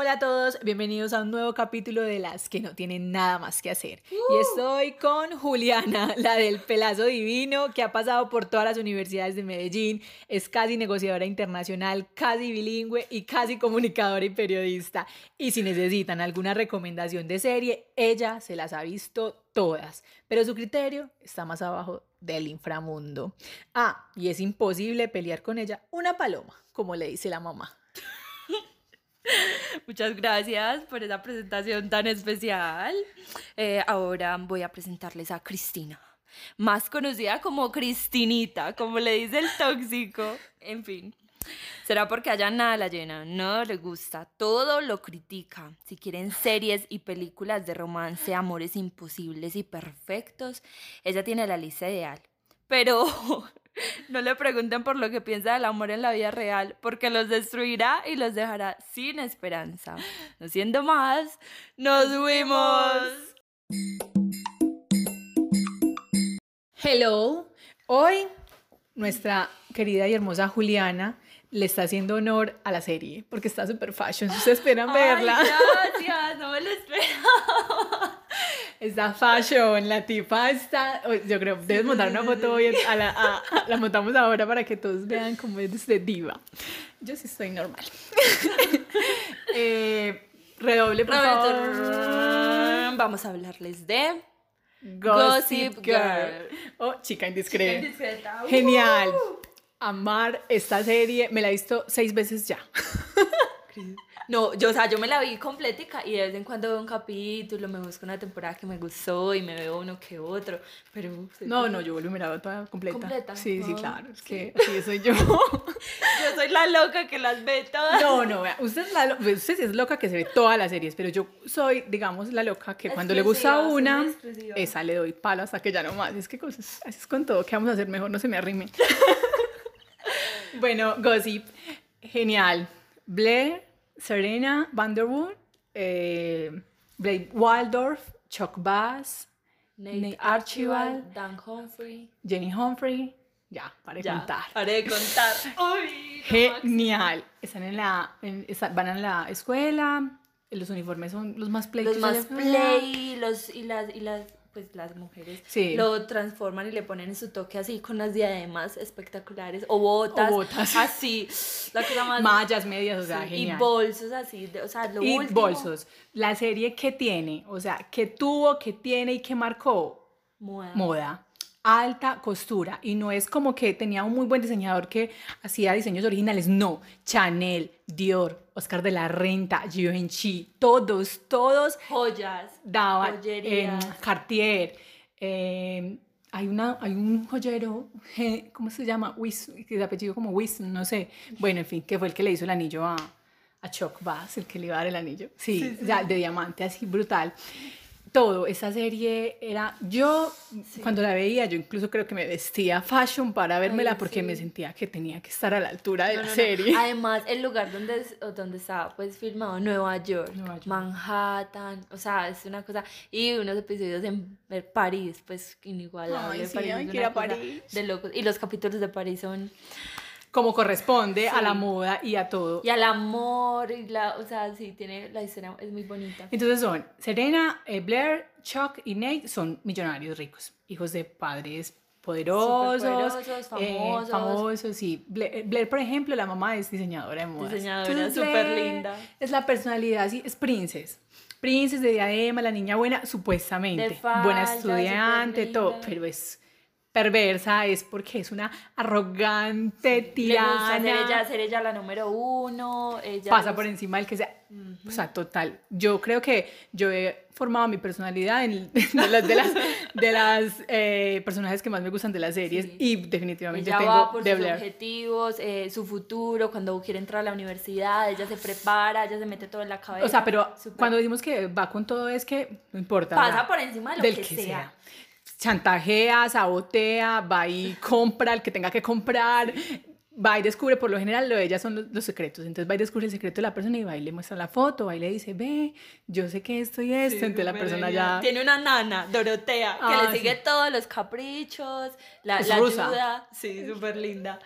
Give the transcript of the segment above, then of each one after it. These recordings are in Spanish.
Hola a todos, bienvenidos a un nuevo capítulo de las que no tienen nada más que hacer. Y estoy con Juliana, la del pelazo divino, que ha pasado por todas las universidades de Medellín, es casi negociadora internacional, casi bilingüe y casi comunicadora y periodista. Y si necesitan alguna recomendación de serie, ella se las ha visto todas, pero su criterio está más abajo del inframundo. Ah, y es imposible pelear con ella una paloma, como le dice la mamá. Muchas gracias por esa presentación tan especial. Eh, ahora voy a presentarles a Cristina, más conocida como Cristinita, como le dice el tóxico. En fin. Será porque allá nada la llena, no le gusta, todo lo critica. Si quieren series y películas de romance, amores imposibles y perfectos, ella tiene la lista ideal. Pero no le pregunten por lo que piensa del amor en la vida real, porque los destruirá y los dejará sin esperanza. No siendo más, nos fuimos. Hello, hoy nuestra querida y hermosa Juliana le está haciendo honor a la serie porque está super fashion. Si ustedes esperan verla. gracias, no me lo esperaba. Está fashion, la tipa está. Yo creo, debes montar una foto hoy. A la, a- la montamos ahora para que todos vean cómo es de diva. Yo sí estoy normal. eh, redoble, por favor. Vamos a hablarles de Gossip Gossip Girl. Girl. Oh, chica indiscreta. Indiscreta. Uh. Genial. Amar esta serie. Me la he visto seis veces ya. No, yo, o sea, yo me la vi completica y de vez en cuando veo un capítulo, me busco una temporada que me gustó y me veo uno que otro, pero... No, no, yo vuelvo a mirar toda completa. ¿Completa? Sí, sí, claro. Es que así soy yo. Yo soy la loca que las ve todas. No, no, vea, usted es, la, pues, usted sí es loca que se ve todas las series, pero yo soy, digamos, la loca que cuando le gusta una, esa le doy palo hasta que ya no más. Es que cosas, así es con todo, ¿qué vamos a hacer? Mejor no se me arrime. bueno, Gossip, genial. Blair, Serena Vanderwood, eh, Blake Waldorf, Chuck Bass, Nate Archibald, Dan Humphrey. Jenny Humphrey, ya, para de Ya, contar. Haré de contar. Uy. Genial. Están en la, en- van a la escuela, los uniformes son los más play. Los más play los, y, las, y las, pues, las mujeres Sí. lo transforman y le ponen su toque así con las diademas espectaculares o botas, O botas. así, la cosa más... Mallas, medias, o sea, sí, y genial. bolsos así, de- o sea, lo Y último. bolsos. La serie que tiene, o sea, que tuvo, que tiene y que marcó Moda. moda. Alta costura. Y no es como que tenía un muy buen diseñador que hacía diseños originales. No. Chanel, Dior, Oscar de la Renta, Givenchy, todos, todos Joyas. daban Joyerías. em, Cartier. em, hay, una, hay un joyero, ¿cómo se llama? Wis, que de apellido como Wilson, no sé. Bueno, en fin, que fue el que le hizo el anillo a, a Chuck Bass, el que le iba a dar el anillo. Sí, o sea, de diamante, así brutal. Todo, esa serie era. Yo, cuando la veía, yo incluso creo que me vestía fashion para vérmela Ay, porque sí. me sentía que tenía que estar a la altura de No, la no, no. serie. Además, el lugar donde, donde estaba pues filmado, Nueva York, Nueva York. Manhattan, o sea, es una cosa, y unos episodios en París, pues inigualable. Ay, sí, es una cosa París. De locos. Y los capítulos de París son, Como corresponde a Sí. la moda y a todo. y al amor, y la, o sea, sí, tiene, la historia es muy bonita. Entonces son Serena, eh, Blair, Chuck y Nate son millonarios ricos, hijos de padres poderosos, Superpoderosos, eh, famosos. famosos, sí. Blair, Blair, por ejemplo, la mamá es diseñadora de modas. Diseñadora, súper linda. Es la personalidad, sí, es princess. Princess de diadema, la niña buena, supuestamente. Falda, buena estudiante, todo, pero es perversa, es porque es una arrogante, Le gusta tirana. ser ella, ser ella la número uno, ella pasa por encima del que sea. O sea, total. Yo creo que yo he formado mi personalidad en, de las, de las, de las eh, personajes que más me gustan de las series Sí. y definitivamente Ella tengo va por de sus Blair. objetivos, eh, su futuro, cuando quiere entrar a la universidad, ella se prepara, ella se mete todo en la cabeza. O sea, pero cuando decimos que va con todo es que no importa. Pasa por encima de lo del que, que sea. sea. Chantajea, sabotea, va y compra el que tenga que comprar. Va y descubre, por lo general, lo de ella son los, los secretos. Entonces va y descubre el secreto de la persona y va y le muestra la foto, va y le dice, ve, yo sé que esto y esto. Entonces la persona ya. Tiene una nana, Dorotea, que Ah, le sigue sí. todos los caprichos, la, Es la rusa. ayuda. Sí, súper linda.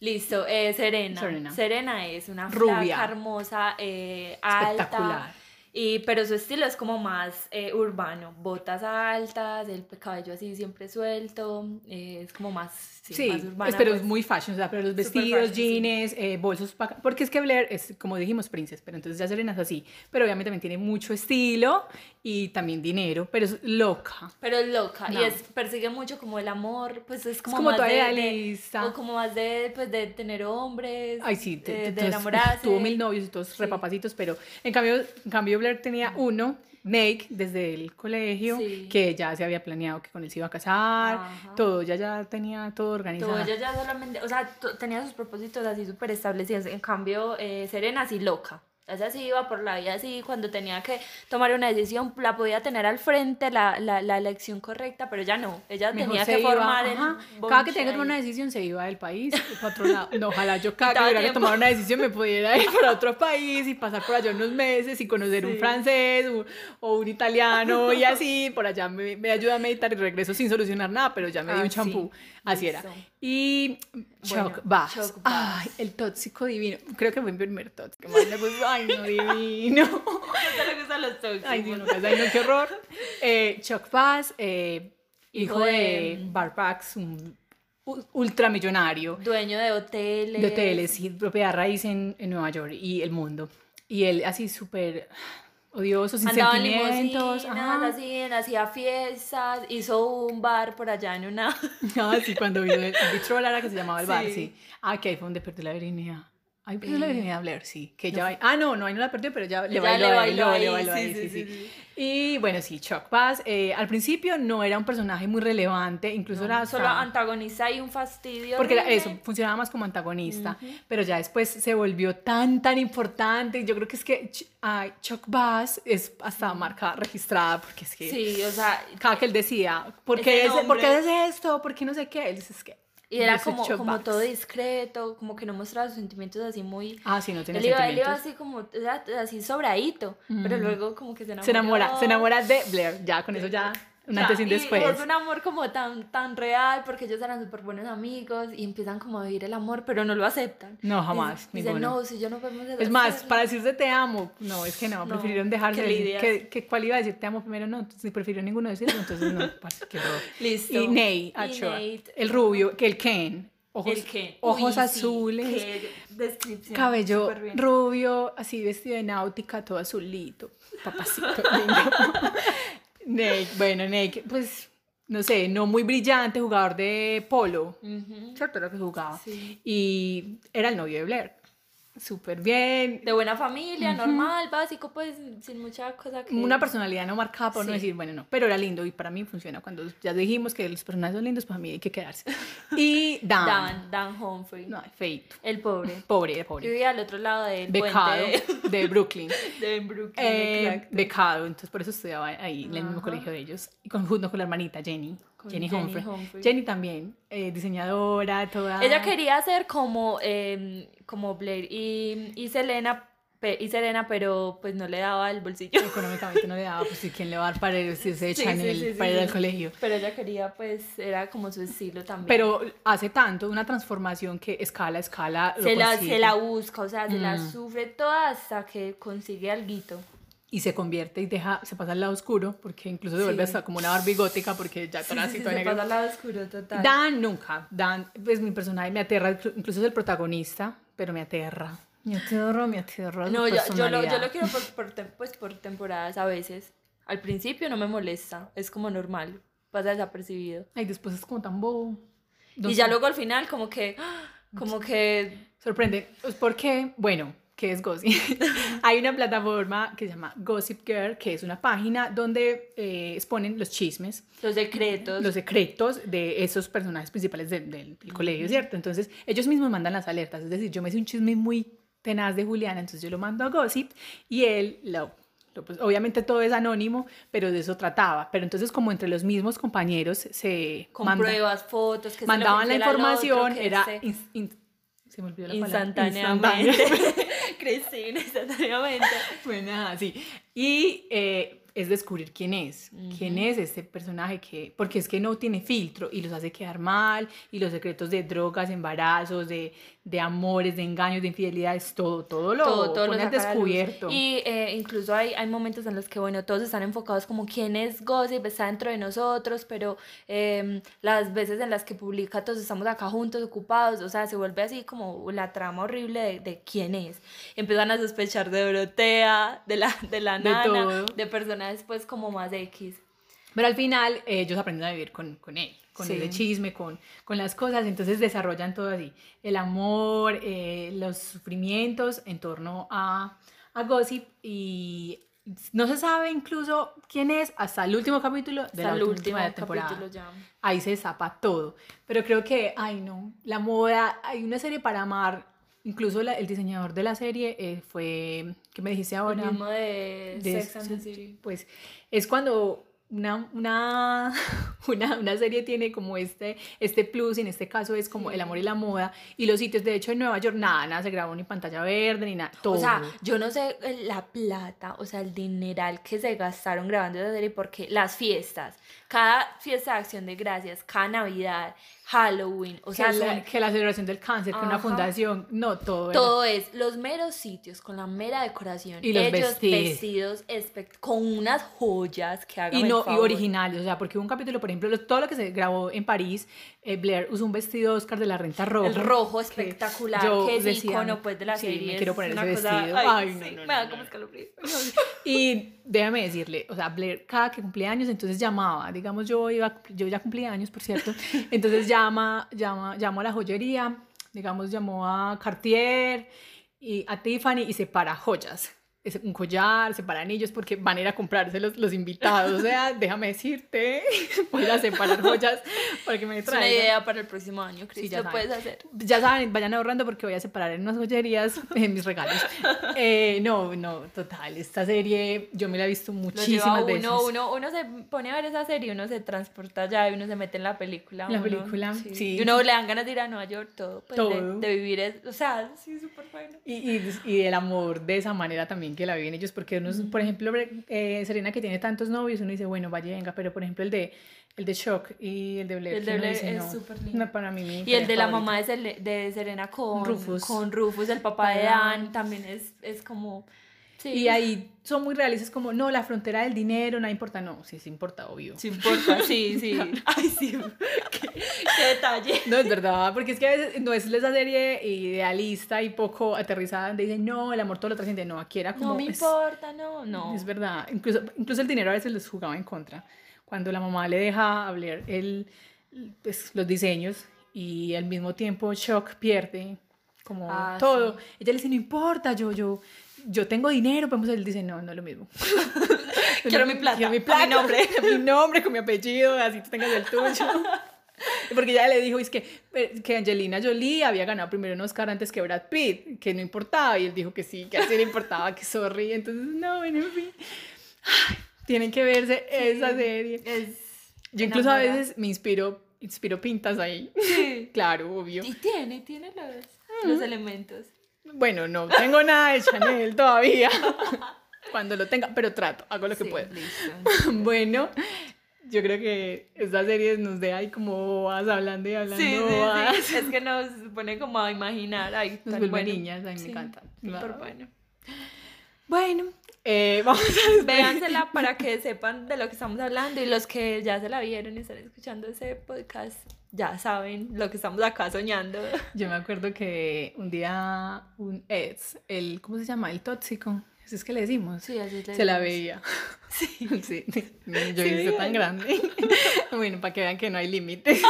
Listo, eh, Serena. Serena. Serena. es una Rubia. flaca hermosa, eh, alta. Y, pero su estilo es como más eh, urbano, botas altas, el cabello así siempre suelto, eh, es como más, sí, Sí, más urbana. es- pero pues. es muy fashion, o sea, pero los vestidos, fashion, sí. jeans, eh, bolsos, pa- porque es que Blair es, como dijimos, princess, pero entonces ya Serena es así, pero obviamente también tiene mucho estilo y también dinero, pero es loca. Pero es loca No. y es, persigue mucho como el amor, pues es como, como más toda de, o como más de, pues, de tener hombres, Ay, sí, te- de enamorarse. Tuvo mil novios y todos Sí. repapacitos, pero en cambio, en cambio Blair tenía uno, Nate, desde el colegio, Sí. que ya se había planeado que con él se iba a casar, Ajá. todo, ya ya tenía todo organizado. Todo ella ya solamente, o sea, tenía sus propósitos así súper establecidos. En cambio, eh, Serena así loca. Ella sí iba por la vida así, cuando tenía que tomar una decisión, la podía tener al frente, la, la, la elección correcta, pero ella no. Ella Mejor tenía que iba, formar el ajá, Cada que tenía que tomar una decisión se iba del país para otro lado. No, ojalá yo cada que tuviera que tomar una decisión me pudiera ir para otro país y pasar por allá unos meses y conocer un Sí. francés un- o un italiano y así. Por allá me, me ayuda a meditar y regreso sin solucionar nada, pero ya me di Ah, un sí. champú. Así era. Listo. Y Bueno, Chuck. Chuck Bass. Ay, el tóxico divino. Creo que fue mi primer tóxico. Más me gustó. Ay, no, divino. ¿No le gustan los tóxicos? Ay, Dios, no, ay, no, qué horror. Eh, Chuck Bass, eh, hijo, Hijo de, de- Barbax, un ultramillonario Dueño de hoteles. de hoteles y propiedad raíz en, en Nueva York y el mundo. Y él así súper odioso, sin Andaba en sentimientos. ajá. así, hacía fiestas, hizo un bar por allá en una... Ah, sí, cuando vino el Vitro Lara que se llamaba el bar, Sí. sí. Ah, que ahí fue donde perdió la virginidad. Ahí perdió la Eh, virginidad Blair, sí. Que ya Ah, no, no, ahí no la perdió, pero ya le bailó, le le bailó le sí, sí. Y bueno, sí, Chuck Bass, eh, al principio no era un personaje muy relevante, incluso era Solo antagonista y un fastidio. Porque eso, funcionaba más como antagonista, pero ya después se volvió tan, tan importante. Yo creo que es que Ch- ay, Chuck Bass es hasta marca registrada, porque es que Sí, o sea, cada que él decía, ¿por qué, ¿por qué haces esto? ¿Por qué no sé qué? Él dice, es que... y era como, como Bass". todo discreto, como que no mostraba sus sentimientos así muy... Ah, sí, no tiene Él iba, él iba sentimientos. así como, así sobradito, pero luego como que se enamoró. Se enamora, se enamora de Blair, ya, con eso ya, un antes y un y después. es un amor como tan, tan real, porque ellos eran súper buenos amigos y empiezan como a vivir el amor, pero no lo aceptan. No, jamás, Dicen, no, si yo no podemos Es más, hacerlo". para decirse te amo, no, es que no, No, prefirieron dejarse decir que, que cuál iba a decir te amo primero, no, si prefirió ninguno decirlo, entonces no, parce, qué horror. Listo. Y Nate, Y Nate. el rubio, que el Ken, ojos, El que- ojos Uy, azules, descripción, cabello rubio, así vestido de náutica, todo azulito, papacito lindo. Nate, bueno, Nate, pues, no sé, no muy brillante, jugador de polo. ¿cierto? Era lo que jugaba. Sí. Y era el novio de Blair, súper bien, De buena familia, normal, básico, pues sin mucha cosa que... una personalidad no marcada por no Sí. decir, bueno, no, pero era lindo y para mí funciona. Cuando ya dijimos que los personajes son lindos, para mí hay que quedarse. Y Dan, Dan, Dan Humphrey. no, feito, El pobre. pobre, Yo pobre, vivía al otro lado del becado puente de Brooklyn. de, Brooklyn, Eh, becado, entonces por eso estudiaba ahí en el mismo colegio de ellos, y con, junto con la hermanita Jenny, Con Jenny, Jenny Humphrey. Humphrey. Jenny también, eh, diseñadora, toda. Ella quería ser como, eh, como Blair y, y Selena, y Serena, pero pues no le daba el bolsillo. Económicamente no le daba, pues sí, ¿quién le va a dar para irse Sí, echa en sí, el, sí, sí, para ir sí. al colegio? Pero ella quería, pues, era como su estilo también. Pero hace tanto una transformación que escala, escala. lo se la, consigue. se la busca, o sea, se la Mm. sufre toda hasta que consigue alguito. Y se convierte y deja, se pasa al lado oscuro, porque incluso se vuelve Sí. hasta como una Barbie gótica, porque ya sí, así sí, toda se pasa al lado oscuro total. Dan nunca, Dan es mi personaje, me aterra, incluso es el protagonista, pero me aterra. Me aterra, me aterra. su no, yo, yo, lo, yo lo quiero por, por pues, por temporadas a veces. Al principio no me molesta, es como normal, pasa desapercibido. Ay, después es como tan bobo. Y ya luego al final como que, como que Sorprende. Pues porque, bueno, ¿qué es Gossip? Hay una plataforma que se llama Gossip Girl, que es una página donde eh, exponen los chismes. los secretos. los secretos de esos personajes principales del, del- del colegio, ¿cierto? Entonces, ellos mismos mandan las alertas. Es decir, yo me hice un chisme muy tenaz de Juliana, entonces yo lo mando a Gossip y él lo... pues, obviamente todo es anónimo, pero de eso trataba. Pero entonces como entre los mismos compañeros se con manda- pruebas, fotos, que se mandaban la otro, información, que era... in- se me olvidó la palabra. instantáneamente. Cristina, instantáneamente. Bueno, nada, sí. Y eh, es descubrir quién es, quién es este personaje que, porque es que no tiene filtro y los hace quedar mal y los secretos de drogas, embarazos, de, de amores, de engaños, de infidelidades, todo, todo lo todo, todo lo descubierto. Y eh, incluso hay, hay momentos en los que, bueno, todos están enfocados como quién es Gossip, está dentro de nosotros, pero em, las veces en las que publica todos estamos acá juntos, ocupados, o sea, se vuelve así como la trama horrible de, de quién es. Empiezan a sospechar de Dorotea, de la, de la De nana, todo. de personajes pues como más X. Pero al final eh, ellos aprenden a vivir con, con él, con Sí. el chisme, con, con las cosas, entonces desarrollan todo así, el amor, eh, los sufrimientos en torno a, a Gossip y no se sabe incluso quién es hasta el último capítulo de Hasta la el última último temporada. capítulo ya. Ahí se zapa todo, pero creo que, ay no, la moda, hay una serie para amar, incluso la- el diseñador de la serie eh, fue, ¿qué me dijiste ahora? El mismo de, de Sex and the City. Pues es cuando una, una, una, una serie tiene como este, este plus, y en este caso es como el amor y la moda, y los sitios, de hecho en Nueva York nada, nada se grabó ni pantalla verde, ni nada, todo. O sea, yo no sé la plata, o sea, el dineral que se gastaron grabando esa serie porque las fiestas, cada fiesta de acción de gracias, cada Navidad, Halloween, o que, sea, la, que la celebración del cáncer, que una fundación, no, todo. era- todo es los meros sitios con la mera decoración, Y los ellos vestidos. vestidos con unas joyas que hagan Y, no, y originales, o sea, porque hubo un capítulo, por ejemplo, lo- todo lo que se grabó en París, eh, Blair usó un vestido Oscar de la renta roja. El rojo espectacular, que es decía, icono pues de la sí, serie. me quiero poner ese cosa- vestido. Ay, Ay, no, sí, no, me da como escalofrío. Y déjame decirle, o sea, Blair cada que cumplía años, entonces llamaba, digamos, yo iba, yo ya cumplí años, por cierto, entonces llama, llama, llamó a la joyería, digamos, llamó a Cartier y a Tiffany y separa joyas. Un collar, separa anillos, porque van a ir a comprarse los, los invitados. O sea, déjame decirte, voy a separar joyas para que me Es una traigan. idea para el próximo año, Cris, Sí, ya lo saben. puedes hacer. Ya saben, vayan ahorrando porque voy a separar en unas joyerías en mis regalos. Eh, no, no, total. Esta serie yo me la he visto muchísimas veces. uno, uno, uno se pone a ver esa serie, uno se transporta ya y uno se mete en la película. La uno- película, sí. Y uno le dan ganas de ir a Nueva York, todo. Pues, Todo. De, de vivir, es, o sea, sí, súper bueno. Y, y, y el amor de esa manera también que la viven ellos, porque uno, por ejemplo, eh, Serena que tiene tantos novios, uno dice, bueno, vaya, venga, pero por ejemplo el de, el de Shock y el de Blair, El de Blair dice, es no, súper lindo. no, para mí mi Y el de la favorita. mamá de, Serena con Rufus. con Rufus, el papá de Dan. Dan, también es, es como... Sí, Y ahí son muy realistas como, no, la frontera del dinero, no importa, no, sí, sí importa, obvio. Sí importa, sí, sí. Ay, sí, qué, qué detalle. No, es verdad, porque es que a veces no es esa serie idealista y poco aterrizada donde dicen, no, el amor todo lo trasciende. No, aquí era como. No me es- importa, no, no. Es verdad. Incluso, incluso el dinero a veces les jugaba en contra. Cuando la mamá le deja hablar el, pues, los diseños y al mismo tiempo Shock pierde como Ah, todo. Ella le dice, no importa, yo, yo, yo tengo dinero, podemos él dice, no, no es lo mismo. Quiero mi plata, Quiero mi a mi plata, nombre. mi nombre con mi apellido, así tú tengas el tuyo. Porque ella le dijo, es que, eh, que Angelina Jolie había ganado primero un Oscar antes que Brad Pitt, que no importaba, y él dijo que sí, que así le importaba, que sorry, entonces no, bueno, en fin. Ay, tienen que verse esa serie. Es Yo incluso a veces me inspiro, inspiro pintas ahí, Sí. claro, obvio. Y tiene, tiene los, los elementos. Bueno, no tengo nada de Chanel todavía, cuando lo tenga, pero trato, hago lo que puedo. listo. Bueno, yo creo que esta serie nos deja ahí como vas hablando y hablando. Sí, sí, sí. Es que nos pone como a imaginar. Ay, Nos vuelve bueno. niñas, a mí me encanta. Bueno. Bueno, eh, vamos a. Véansela para que sepan de lo que estamos hablando y los que ya se la vieron y están escuchando ese podcast ya saben lo que estamos acá soñando. Yo me acuerdo que un día un ex, el, ¿cómo se llama? El tóxico, eso es que le decimos. Sí, así le Se la veía. Sí. Sí, yo Sí. hice tan grande. Bueno, para que vean que no hay límites.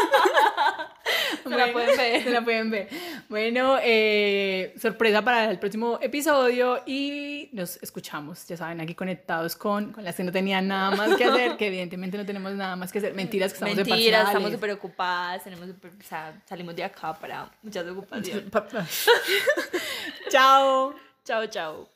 Se la pueden ver. Se la pueden ver. Bueno, eh, sorpresa para el próximo episodio y nos escuchamos, ya saben, aquí conectados con, con las que no tenían nada más que hacer, que evidentemente no tenemos nada más que hacer. Mentiras que estamos de Mentiras, estamos parciales. súper ocupadas, tenemos súper- o sea, salimos de acá para muchas ocupaciones. Chao. chao, chao.